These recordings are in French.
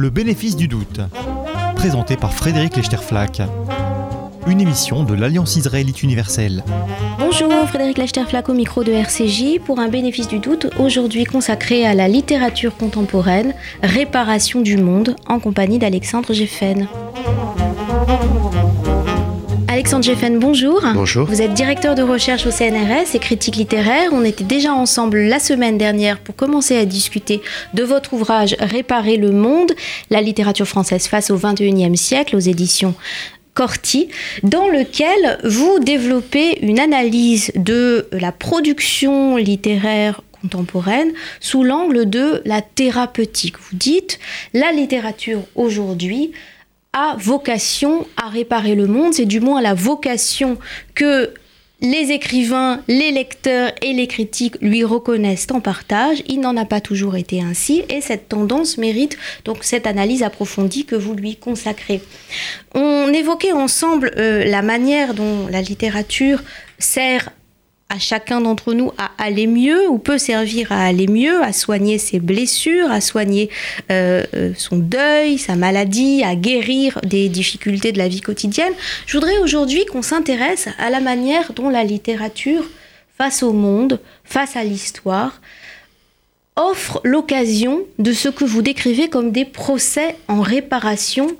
Le bénéfice du doute, présenté par Frédéric Lechterflack. Une émission de l'Alliance israélite universelle. Bonjour, Frédéric Lechterflack au micro de RCJ pour un bénéfice du doute, aujourd'hui consacré à la littérature contemporaine, réparation du monde, en compagnie d'Alexandre Geffen. Alexandre Geffen, bonjour. Bonjour. Vous êtes directeur de recherche au CNRS et critique littéraire. On était déjà ensemble la semaine dernière pour commencer à discuter de votre ouvrage Réparer le monde, la littérature française face au XXIe siècle aux éditions Corti, dans lequel vous développez une analyse de la production littéraire contemporaine sous l'angle de la thérapeutique. Vous dites, la littérature aujourd'hui a vocation à réparer le monde, c'est du moins la vocation que les écrivains, les lecteurs et les critiques lui reconnaissent en partage. Il n'en a pas toujours été ainsi et cette tendance mérite donc cette analyse approfondie que vous lui consacrez. On évoquait ensemble euh, la manière dont la littérature sert à chacun d'entre nous à aller mieux ou peut servir à aller mieux, à soigner ses blessures, à soigner euh, euh, son deuil, sa maladie, à guérir des difficultés de la vie quotidienne. Je voudrais aujourd'hui qu'on s'intéresse à la manière dont la littérature, face au monde, face à l'histoire, offre l'occasion de ce que vous décrivez comme des procès en réparation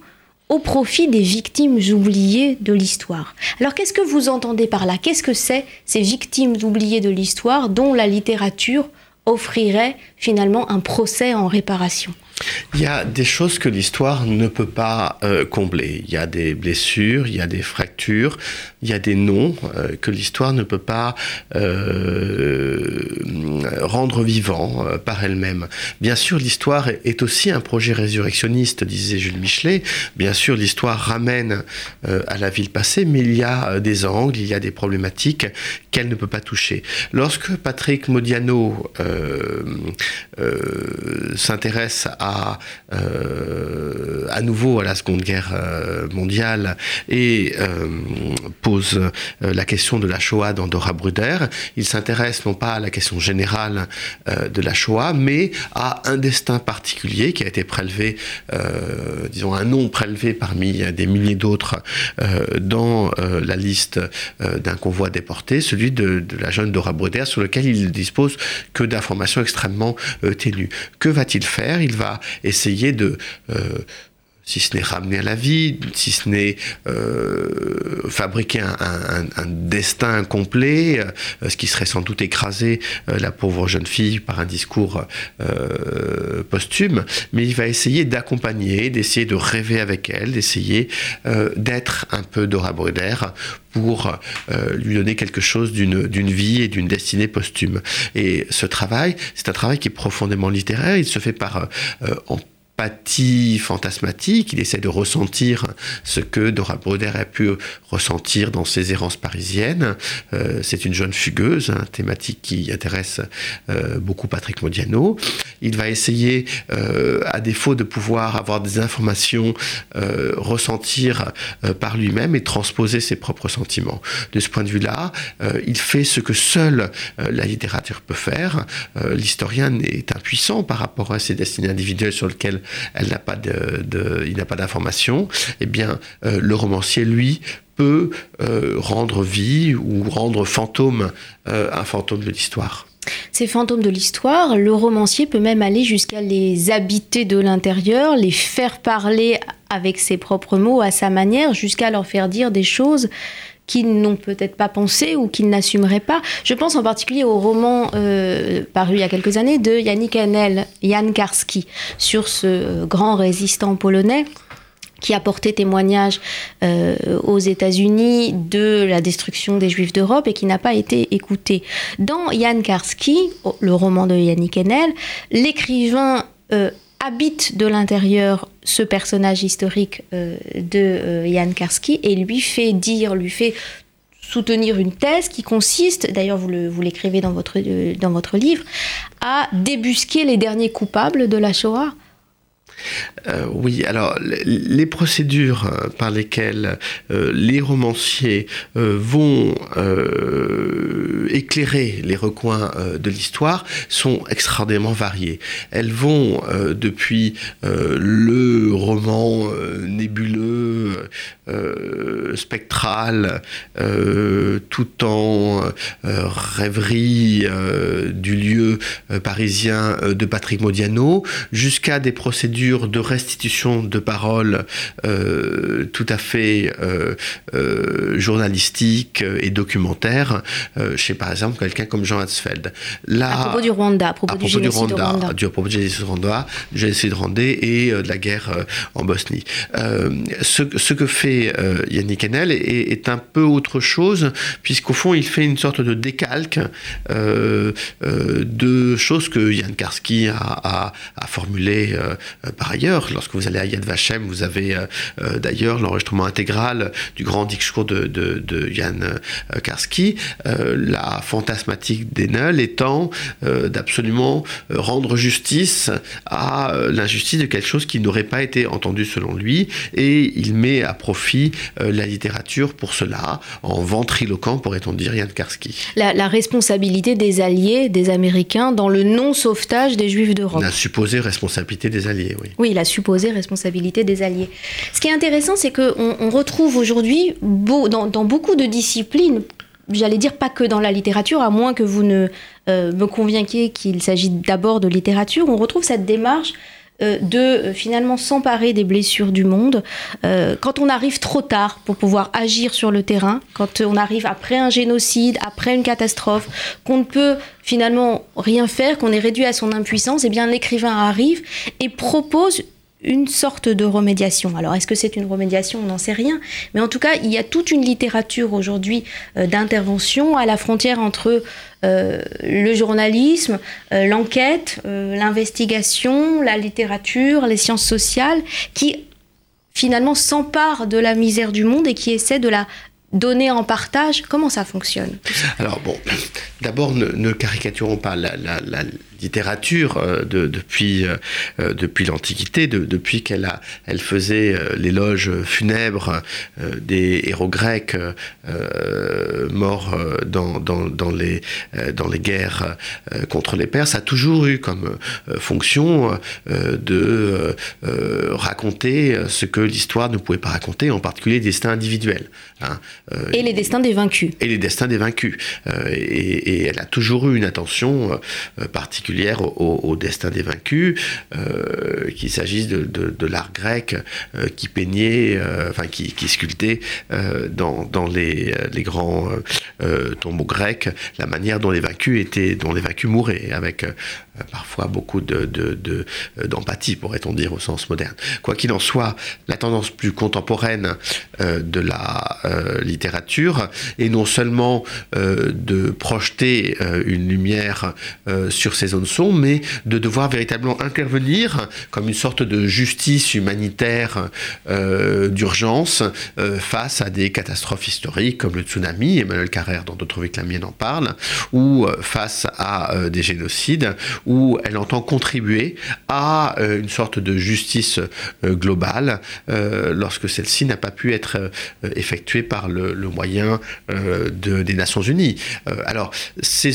au profit des victimes oubliées de l'histoire. Alors qu'est-ce que vous entendez par là? Qu'est-ce que c'est ces victimes oubliées de l'histoire dont la littérature offrirait finalement un procès en réparation? Il y a des choses que l'histoire ne peut pas euh, combler. Il y a des blessures, il y a des fractures, il y a des noms euh, que l'histoire ne peut pas euh, rendre vivants par elle-même. Bien sûr, l'histoire est aussi un projet résurrectionniste, disait Jules Michelet. Bien sûr, l'histoire ramène à la ville passée, mais il y a des angles, il y a des problématiques qu'elle ne peut pas toucher. Lorsque Patrick Modiano s'intéresse à euh, à, nouveau à la Seconde Guerre euh, mondiale et euh, pose la question de la Shoah dans Dora Bruder. Il s'intéresse non pas à la question générale de la Shoah, mais à un destin particulier qui a été prélevé, disons un nom prélevé parmi des milliers d'autres dans la liste d'un convoi déporté, celui de, la jeune Dora Bruder, sur lequel il dispose que d'informations extrêmement ténues. Que va-t-il faire? Il va essayer de euh, si ce n'est ramener à la vie, si ce n'est euh, fabriquer un, destin complet, euh, ce qui serait sans doute écraser la pauvre jeune fille par un discours posthume, mais il va essayer d'accompagner, d'essayer de rêver avec elle, d'essayer d'être un peu Dora Bruder pour lui donner quelque chose d'une vie et d'une destinée posthume. Et ce travail, c'est un travail qui est profondément littéraire, il se fait par en fantasmatique, il essaie de ressentir ce que Dora Broder a pu ressentir dans ses errances parisiennes. Euh, c'est une jeune fugueuse, hein, thématique qui intéresse euh, beaucoup Patrick Modiano. Il va essayer, euh, à défaut de pouvoir avoir des informations, ressentir par lui-même et transposer ses propres sentiments. De ce point de vue-là, il fait ce que seule la littérature peut faire. L'historien est impuissant par rapport à ses destinées individuelles sur lesquelles elle n'a pas de, il n'a pas d'informations, eh bien, euh, le romancier, lui, peut euh, rendre vie ou rendre fantôme euh, un fantôme de l'histoire. Ces fantômes de l'histoire, le romancier peut même aller jusqu'à les habiter de l'intérieur, les faire parler avec ses propres mots, à sa manière, jusqu'à leur faire dire des choses qu'ils n'ont peut-être pas pensé ou qu'ils n'assumeraient pas. Je pense en particulier au roman euh, paru il y a quelques années de Yannick Hanel, Jan Karski, sur ce euh, grand résistant polonais qui a porté témoignage euh, aux États-Unis de la destruction des Juifs d'Europe et qui n'a pas été écouté. Dans Jan Karski, le roman de Yannick Enel, l'écrivain habite de l'intérieur ce personnage historique euh, de Jan euh, Karski et lui fait dire, lui fait soutenir une thèse qui consiste, d'ailleurs vous l'écrivez dans, euh, dans votre livre, à débusquer les derniers coupables de la Shoah. Euh, oui, alors les procédures euh, par lesquelles euh, les romanciers vont éclairer les recoins de l'histoire sont extraordinairement variées. Elles vont depuis le roman nébuleux, spectral, tout en rêverie du lieu parisien de Patrick Modiano, jusqu'à des procédures de restitution de paroles euh, tout à fait euh, euh, journalistiques et documentaires chez par exemple quelqu'un comme Jean Hatzfeld. Là, à propos du Rwanda, à propos, du, génocide du Rwanda, à propos du génocide Rwanda, du génocide rwandais et de la guerre en Bosnie. Ce, ce, que fait Yannick Enel est, est, un peu autre chose puisqu'au fond il fait une sorte de décalque de choses que Yann Karski a, a, a formulées par ailleurs. Lorsque vous allez à Yad Vashem, vous avez euh, euh, d'ailleurs l'enregistrement intégral du grand discours de, de, de Yann euh, Karski. la fantasmatique d'Enel étant d'absolument rendre justice à l'injustice de quelque chose qui n'aurait pas été entendu selon lui, et il met à profit la littérature pour cela, en ventriloquant, pourrait-on dire, Yann Karski. La, la, responsabilité des alliés, des Américains, dans le non-sauvetage des Juifs d'Europe. La supposée responsabilité des alliés, oui. Oui, la supposée responsabilité des alliés. Ce qui est intéressant, c'est qu'on on retrouve aujourd'hui dans, beaucoup de disciplines, j'allais dire pas que dans la littérature, à moins que vous ne euh, me convainquiez qu'il s'agit d'abord de littérature, on retrouve cette démarche de euh, finalement s'emparer des blessures du monde. quand on arrive trop tard pour pouvoir agir sur le terrain, quand on arrive après un génocide, après une catastrophe, qu'on ne peut finalement rien faire, qu'on est réduit à son impuissance, eh bien l'écrivain arrive et propose une sorte de remédiation. Alors est-ce que c'est une remédiation? On n'en sait rien. Mais en tout cas, il y a toute une littérature aujourd'hui euh, d'intervention à la frontière entre euh, le journalisme, euh, l'enquête, l'investigation, la littérature, les sciences sociales, qui finalement s'emparent de la misère du monde et qui essaient de la donner en partage. Comment ça fonctionne Alors bon, d'abord ne, caricaturons pas la littérature euh, de, depuis, euh, euh, depuis l'Antiquité, depuis qu'elle a, elle faisait l'éloge funèbre des héros grecs morts dans, dans, dans, les, dans les guerres contre les Perses, a toujours eu comme fonction de raconter ce que l'histoire ne pouvait pas raconter, en particulier les destins individuels. Hein. et les destins des vaincus. Et les destins des vaincus. Et, et, elle a toujours eu une attention particulière au, destin des vaincus, euh, qu'il s'agisse de, l'art grec euh, qui peignait, euh, enfin qui, sculptait dans, les, grands tombeaux grecs la manière dont les vaincus étaient, dont les vaincus mouraient, avec parfois beaucoup d'empathie, pourrait-on dire, au sens moderne. Quoi qu'il en soit, la tendance plus contemporaine de la littérature est non seulement de projeter une lumière sur ces zones mais de devoir véritablement intervenir comme une sorte de justice humanitaire euh, d'urgence euh, face à des catastrophes historiques comme le tsunami, Emmanuel Carrère dans d'autres vies la mienne en parle, ou euh, face à des génocides, où elle entend contribuer à une sorte de justice globale lorsque celle-ci n'a pas pu être effectuée par le, moyen de, des Nations Unies. alors, c'est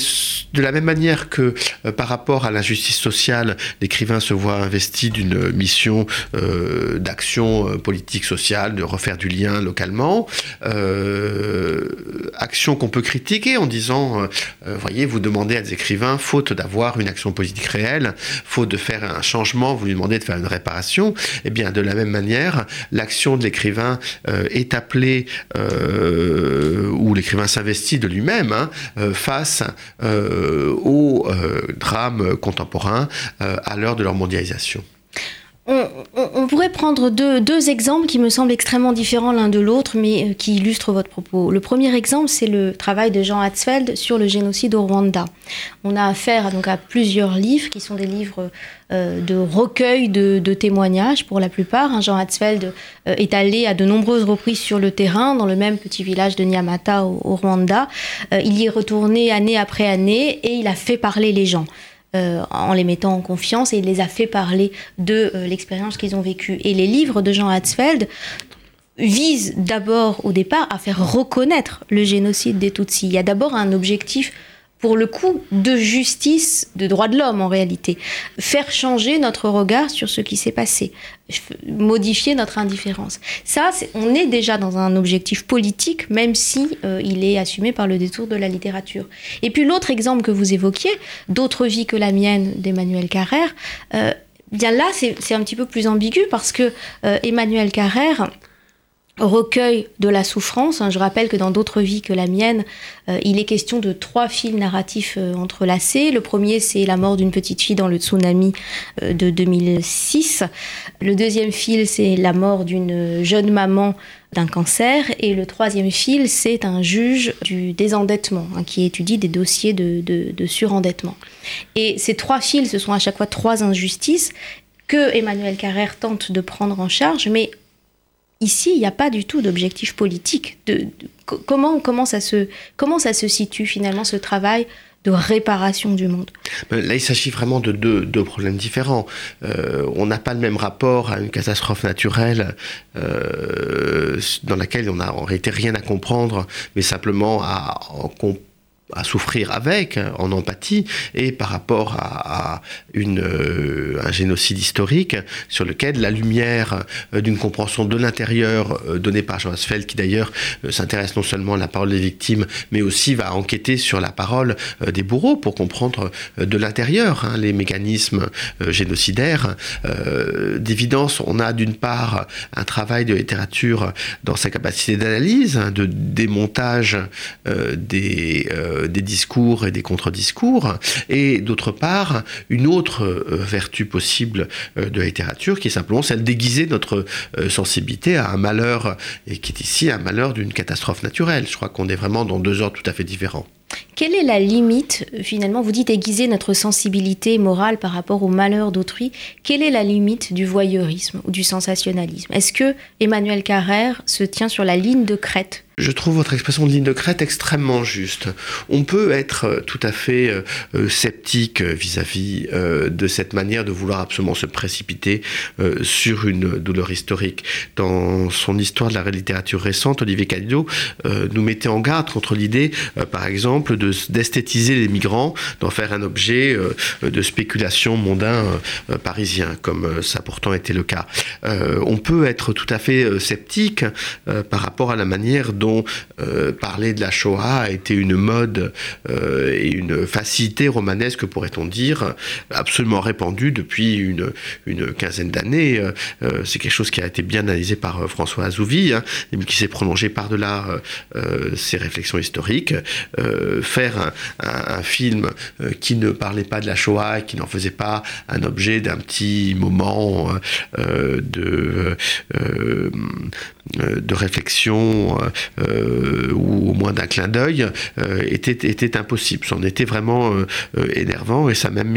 de la même manière que par à l'injustice sociale, l'écrivain se voit investi d'une mission euh, d'action euh, politique sociale, de refaire du lien localement. Euh, action qu'on peut critiquer en disant, voyez, vous demandez à des écrivains, faute d'avoir une action politique réelle, faute de faire un changement, vous lui demandez de faire une réparation. Eh bien, de la même manière, l'action de l'écrivain est appelée, ou l'écrivain s'investit de lui-même hein, face au drame contemporains euh, à l'heure de leur mondialisation. On, pourrait prendre deux, exemples qui me semblent extrêmement différents l'un de l'autre, mais euh, qui illustrent votre propos. Le premier exemple, c'est le travail de Jean Hatzfeld sur le génocide au Rwanda. On a affaire donc à plusieurs livres qui sont des livres euh, de recueil de, témoignages pour la plupart. Hein. Jean Hatzfeld est allé à de nombreuses reprises sur le terrain, dans le même petit village de Nyamata au, Rwanda. il y est retourné année après année et il a fait parler les gens. En les mettant en confiance et il les a fait parler de l'expérience qu'ils ont vécue. Et les livres de Jean Hatzfeld visent d'abord au départ à faire reconnaître le génocide des Tutsis. Il y a d'abord un objectif pour le coup, de justice, de droits de l'homme en réalité. Faire changer notre regard sur ce qui s'est passé, modifier notre indifférence. Ça, on est déjà dans un objectif politique, même si euh, il est assumé par le détour de la littérature. Et puis l'autre exemple que vous évoquiez, d'autres vies que la mienne d'Emmanuel Carrère, euh, bien là, c'est un petit peu plus ambigu parce que euh, Emmanuel Carrère recueil de la souffrance. Hein, je rappelle que dans d'autres vies que la mienne, euh, il est question de trois fils narratifs euh, entrelacés. Le premier, c'est la mort d'une petite fille dans le tsunami euh, de 2006. Le deuxième fil, c'est la mort d'une jeune maman d'un cancer. Et le troisième fil, c'est un juge du désendettement hein, qui étudie des dossiers de, de surendettement. Et ces trois fils, ce sont à chaque fois trois injustices que Emmanuel Carrère tente de prendre en charge, mais Ici, il n'y a pas du tout d'objectif politique. Comment, comment, ça se, comment se situe finalement ce travail de réparation du monde? Là, il s'agit vraiment de deux, problèmes différents. Euh, on n'a pas le même rapport à une catastrophe naturelle euh, dans laquelle on n'a en rien à comprendre, mais simplement à en comprendre à souffrir avec, en empathie, et par rapport à, une, euh, un génocide historique sur lequel la lumière euh, d'une compréhension de l'intérieur euh, donnée par Jean Asfeld, qui d'ailleurs s'intéresse non seulement à la parole des victimes, mais aussi va enquêter sur la parole des bourreaux pour comprendre de l'intérieur hein, les mécanismes génocidaires. D'évidence, on a d'une part un travail de littérature dans sa capacité d'analyse, hein, de démontage des des discours et des contre-discours, et d'autre part, une autre euh, vertu possible euh, de la littérature, qui est simplement celle d'aiguiser notre sensibilité à un malheur, et qui est ici un malheur d'une catastrophe naturelle. Je crois qu'on est vraiment dans deux ordres tout à fait différents. Quelle est la limite, finalement, vous dites aiguiser notre sensibilité morale par rapport au malheur d'autrui, quelle est la limite du voyeurisme ou du sensationnalisme? Est-ce que Emmanuel Carrère se tient sur la ligne de crête? Je trouve votre expression de ligne de crête extrêmement juste. On peut être euh, tout à fait euh, euh, sceptique vis-à-vis de cette manière de vouloir absolument se précipiter sur une douleur historique. Dans son histoire de la littérature récente, Olivier Cadido nous mettait en garde contre l'idée, par exemple, d'esthétiser les migrants, d'en faire un objet de spéculation mondain parisien, comme ça pourtant était le cas. on peut être tout à fait sceptique par rapport à la manière dont euh, parler de la Shoah a été une mode euh, et une facilité romanesque, pourrait-on dire, absolument répandue depuis une, quinzaine d'années. Euh, c'est quelque chose qui a été bien analysé par François Azouvi, hein, qui s'est prolongé par-delà ses réflexions historiques. faire un, un, film qui ne parlait pas de la Shoah, qui n'en faisait pas un objet d'un petit moment de, de réflexion euh, ou au moins d'un clin d'œil, euh, était, impossible. C'en était vraiment euh, énervant et ça même,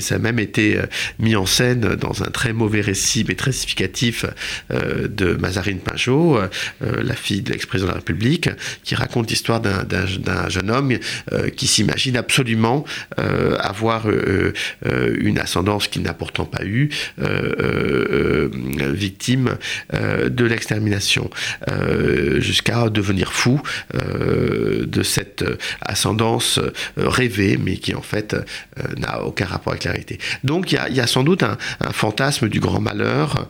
ça même été mis en scène dans un très mauvais récit, mais très significatif de Mazarine Pinjot, la fille de l'ex-président de la République, qui raconte l'histoire d'un jeune homme qui s'imagine absolument avoir une ascendance qu'il n'a pourtant pas eue, victime de l'extermination, jusqu'à devenir fou euh, de cette ascendance euh, rêvée, mais qui en fait euh, n'a aucun rapport avec la réalité. Donc il y a, sans doute un, fantasme du grand malheur,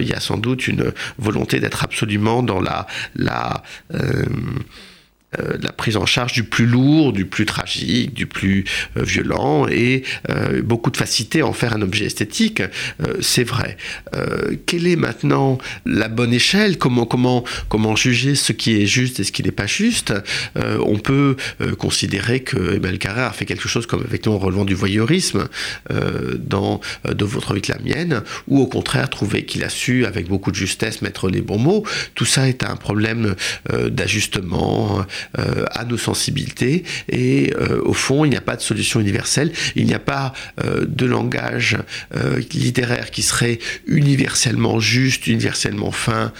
il y a sans doute une volonté d'être absolument dans la... la euh, la prise en charge du plus lourd, du plus tragique, du plus euh, violent, et euh, beaucoup de facilité à en faire un objet esthétique, c'est vrai. quelle est maintenant la bonne échelle? Comment, comment, comment juger ce qui est juste et ce qui n'est pas juste? On peut considérer que Emmanuel Carrère a fait quelque chose comme effectivement relevant du voyeurisme dans De votre vie que la mienne, ou au contraire trouver qu'il a su avec beaucoup de justesse mettre les bons mots. Tout ça est un problème d'ajustement, à nos sensibilités. Et au fond, il n'y a pas de solution universelle. Il n'y a pas de langage littéraire qui serait universellement juste, universellement fin,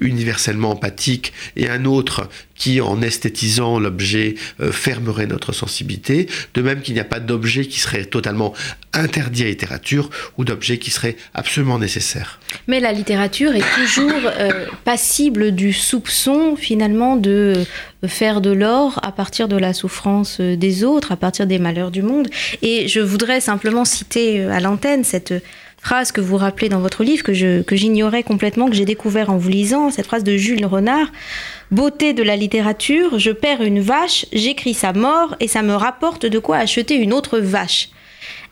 universellement empathique, et un autre qui, en esthétisant l'objet, euh, fermerait notre sensibilité, de même qu'il n'y a pas d'objet qui serait totalement interdit à la littérature ou d'objet qui serait absolument nécessaire. Mais la littérature est toujours euh, passible du soupçon finalement de faire de l'or à partir de la souffrance des autres, à partir des malheurs du monde. Et je voudrais simplement citer euh, à l'antenne cette phrase que vous rappelez dans votre livre, que, j'ignorais complètement, que j'ai découvert en vous lisant, cette phrase de Jules Renard. Beauté de la littérature, je perds une vache, j'écris sa mort et ça me rapporte de quoi acheter une autre vache.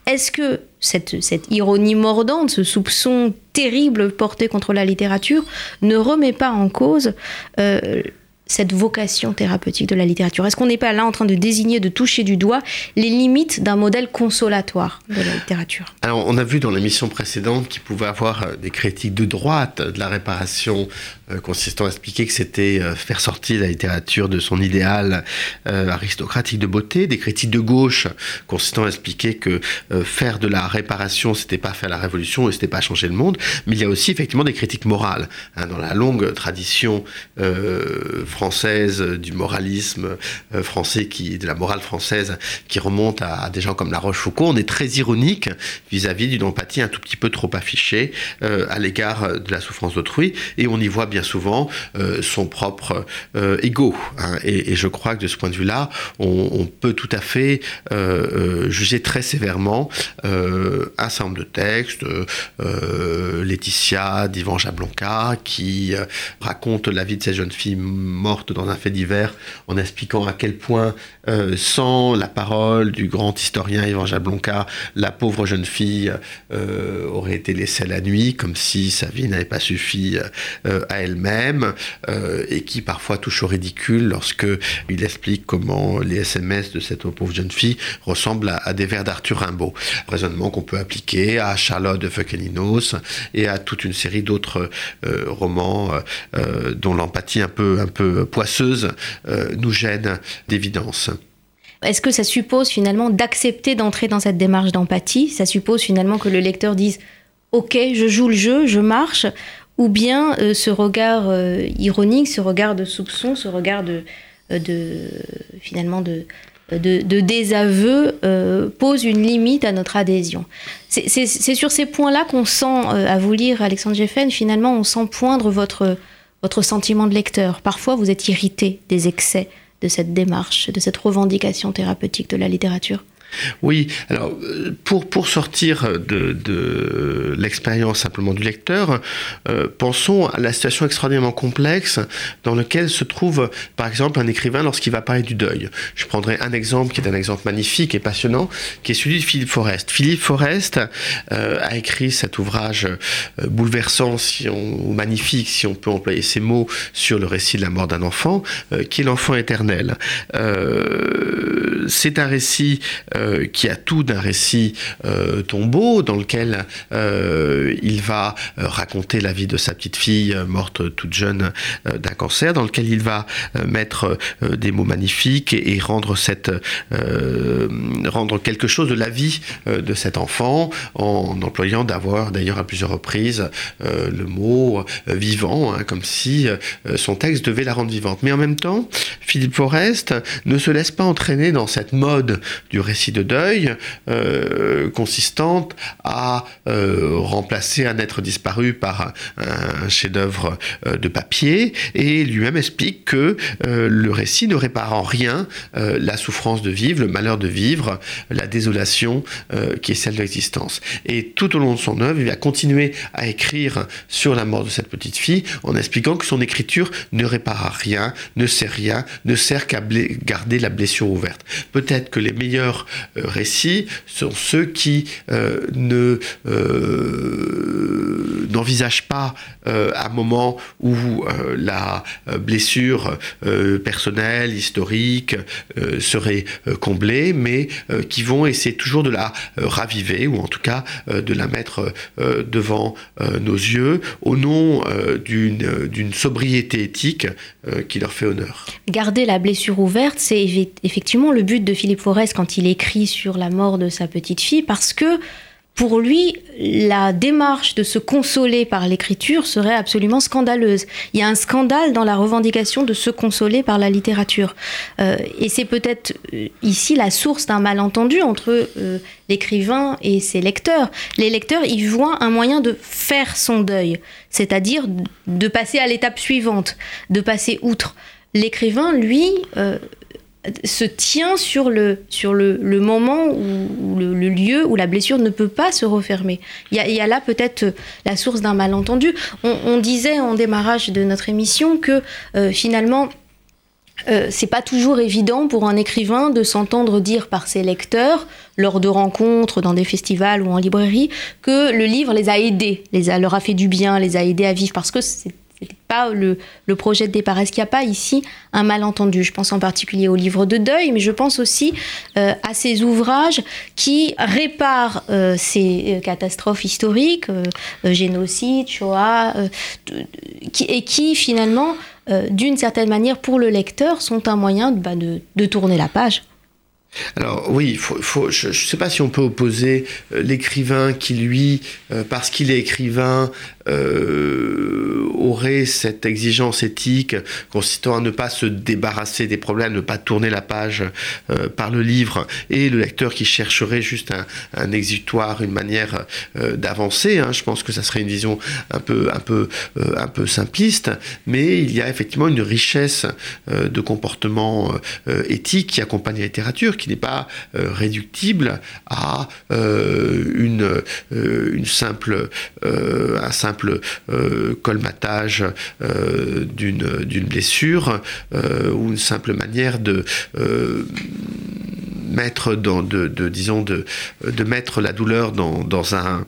Est-ce que cette, ironie mordante, ce soupçon terrible porté contre la littérature ne remet pas en cause euh, cette vocation thérapeutique de la littérature? Est-ce qu'on n'est pas là en train de désigner, de toucher du doigt les limites d'un modèle consolatoire de la littérature? Alors, on a vu dans l'émission précédente qu'il pouvait avoir euh, des critiques de droite de la réparation euh, consistant à expliquer que c'était euh, faire sortir la littérature de son idéal aristocratique de beauté, des critiques de gauche consistant à expliquer que faire de la réparation, c'était pas faire la révolution et c'était pas changer le monde, mais il y a aussi effectivement des critiques morales. Hein, dans la longue tradition du moralisme euh, français, qui, de la morale française, qui remonte à, des gens comme La Rochefoucauld. On est très ironique vis-à-vis d'une empathie un tout petit peu trop affichée euh, à l'égard de la souffrance d'autrui, et on y voit bien souvent euh, son propre ego. Hein. Et, je crois que de ce point de vue-là, on, peut tout à fait juger très sévèrement un certain nombre de textes, Laetitia d'Ivan Jablonka, qui raconte la vie de cette jeune fille dans un fait divers, en expliquant à quel point, euh, sans la parole du grand historien Ivan Jablonka, la pauvre jeune fille euh, aurait été laissée à la nuit, comme si sa vie n'avait pas suffi euh, à elle-même, et qui parfois touche au ridicule lorsque il explique comment les SMS de cette pauvre jeune fille ressemblent à, des vers d'Arthur Rimbaud. Raisonnement qu'on peut appliquer à Charlotte de Feuquelinos et à toute une série d'autres romans dont l'empathie un peu, un peu poisseuse euh, nous gêne d'évidence. Est-ce que ça suppose finalement d'accepter d'entrer dans cette démarche d'empathie? Ça suppose finalement que le lecteur dise Ok, je joue le jeu, je marche Ou bien euh, ce regard euh, ironique, ce regard de soupçon, ce regard de, finalement de, de, désaveu pose une limite à notre adhésion. C'est sur ces points-là qu'on sent, à vous lire Alexandre Jeffen, finalement on sent poindre votre votre sentiment de lecteur. Parfois, vous êtes irrité des excès de cette démarche, de cette revendication thérapeutique de la littérature. Oui, alors pour, sortir de, de l'expérience simplement du lecteur, euh, pensons à la situation extraordinairement complexe dans laquelle se trouve par exemple un écrivain lorsqu'il va parler du deuil. Je prendrai un exemple qui est un exemple magnifique et passionnant, qui est celui de Philippe Forest. Philippe Forest euh, a écrit cet ouvrage euh, bouleversant si on, ou magnifique, si on peut employer ces mots, sur le récit de la mort d'un enfant, qui est l'enfant éternel. C'est un récit euh, qui a tout d'un récit euh, tombeau dans lequel euh, il va raconter la vie de sa petite fille morte toute jeune d'un cancer, dans lequel il va mettre des mots magnifiques et, rendre quelque chose de la vie de cet enfant en employant d'avoir d'ailleurs à plusieurs reprises le mot vivant, hein, comme si son texte devait la rendre vivante. Mais en même temps, Philippe Forest ne se laisse pas entraîner dans cette mode du récit de deuil euh, consistante à euh, remplacer un être disparu par un, chef-d'œuvre euh, de papier et lui-même explique que le récit ne répare en rien la souffrance de vivre, le malheur de vivre, la désolation qui est celle de l'existence. Et tout au long de son œuvre, il va continuer à écrire sur la mort de cette petite fille en expliquant que son écriture ne répare à rien, ne sert rien, ne sert qu'à garder la blessure ouverte. Peut-être que les meilleurs récits sont ceux qui ne n'envisagent pas un moment où la blessure personnelle, historique serait comblée, mais qui vont essayer toujours de la raviver ou en tout cas de la mettre devant nos yeux au nom d'une sobriété éthique qui leur fait honneur. Garder la blessure ouverte, c'est effectivement le but de Philippe Forest quand il écrit sur la mort de sa petite fille, parce que pour lui, la démarche de se consoler par l'écriture serait absolument scandaleuse. Il y a un scandale dans la revendication de se consoler par la littérature. Euh, et c'est peut-être euh, ici la source d'un malentendu entre euh, l'écrivain et ses lecteurs. Les lecteurs y voient un moyen de faire son deuil, c'est-à-dire de passer à l'étape suivante, de passer outre. L'écrivain, lui, se tient sur le, sur le, moment où, le, lieu où la blessure ne peut pas se refermer. Il y a, là peut-être la source d'un malentendu. On, disait en démarrage de notre émission que euh, finalement, euh, c'est pas toujours évident pour un écrivain de s'entendre dire par ses lecteurs, lors de rencontres, dans des festivals ou en librairie, que le livre les a aidés, les a, leur a fait du bien, les a aidés à vivre, parce que c'est c'était pas le, projet de départ. Est-ce qu'il n'y a pas ici un malentendu? Je pense en particulier au livre de deuil, mais je pense aussi euh, à ces ouvrages qui réparent euh, ces euh, catastrophes historiques, génocide, Shoah, et qui finalement, d'une certaine manière, pour le lecteur, sont un moyen bah, de tourner la page. Alors oui, je ne sais pas si on peut opposer l'écrivain qui, lui, parce qu'il est écrivain, euh, aurait cette exigence éthique consistant à ne pas se débarrasser des problèmes, ne pas tourner la page euh, par le livre, et le lecteur qui chercherait juste un, exutoire, une manière euh, d'avancer. Hein. Je pense que ça serait une vision un peu, un peu, un peu simpliste, mais il y a effectivement une richesse de comportement éthique qui accompagne la littérature, qui n'est pas réductible à une, un simple euh, colmatage euh, d'une blessure euh, ou une simple manière de mettre dans de, disons de, de mettre la douleur dans, dans un,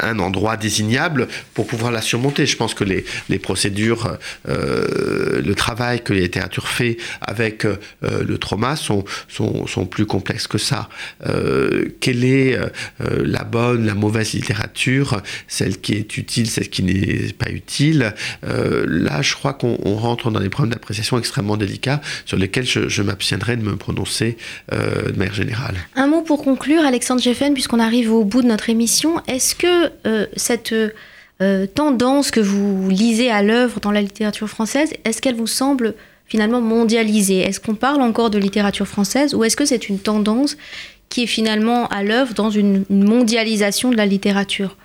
un endroit désignable pour pouvoir la surmonter. Je pense que les, les procédures, le travail que la littérature fait avec le trauma sont, sont, sont, plus complexes que ça. quelle est la bonne, la mauvaise littérature celle qui est utile, celle qui n'est pas utile. Euh, là, je crois qu'on rentre dans des problèmes d'appréciation extrêmement délicats sur lesquels je, m'abstiendrai de me prononcer euh, de manière générale. Un mot pour conclure, Alexandre Jeffen, puisqu'on arrive au bout de notre émission. Est-ce que euh, cette tendance que vous lisez à l'œuvre dans la littérature française, est-ce qu'elle vous semble finalement mondialisée? Est-ce qu'on parle encore de littérature française ou est-ce que c'est une tendance qui est finalement à l'œuvre dans une mondialisation de la littérature?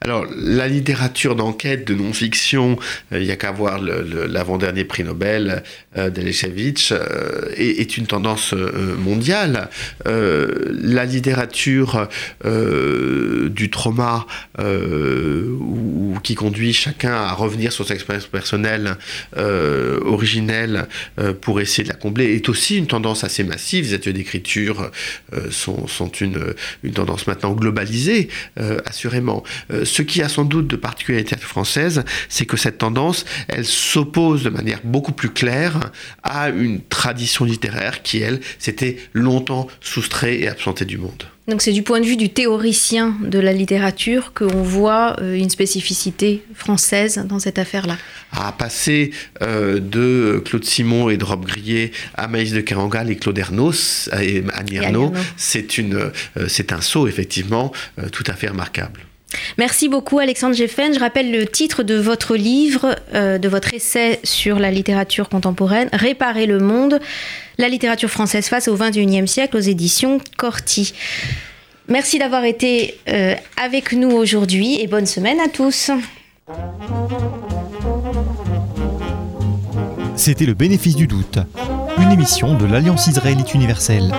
Alors, la littérature d'enquête, de non-fiction, euh, il n'y a qu'à voir l'avant-dernier prix Nobel euh, euh est, une tendance euh, mondiale. la littérature du trauma, qui conduit chacun à revenir sur sa expérience personnelle originelle pour essayer de la combler, est aussi une tendance assez massive. Les ateliers d'écriture sont, une, tendance maintenant globalisée, assurément ce qui a sans doute de particularité française, c'est que cette tendance, elle s'oppose de manière beaucoup plus claire à une tradition littéraire qui, elle, s'était longtemps soustrait et absentée du monde. Donc c'est du point de vue du théoricien de la littérature qu'on voit euh, une spécificité française dans cette affaire-là. À passer euh, de Claude Simon et de Rob Grillet à Maïs de Kerangal et Claude Ernos et Annie Ernaux, c'est euh, c'est un saut effectivement tout à fait remarquable. Merci beaucoup Alexandre Jeffen. Je rappelle le titre de votre livre, euh, de votre essai sur la littérature contemporaine, Réparer le monde, la littérature française face au XXIe siècle aux éditions Corti. Merci d'avoir été euh, avec nous aujourd'hui et bonne semaine à tous. C'était le bénéfice du doute, une émission de l'Alliance israélite universelle.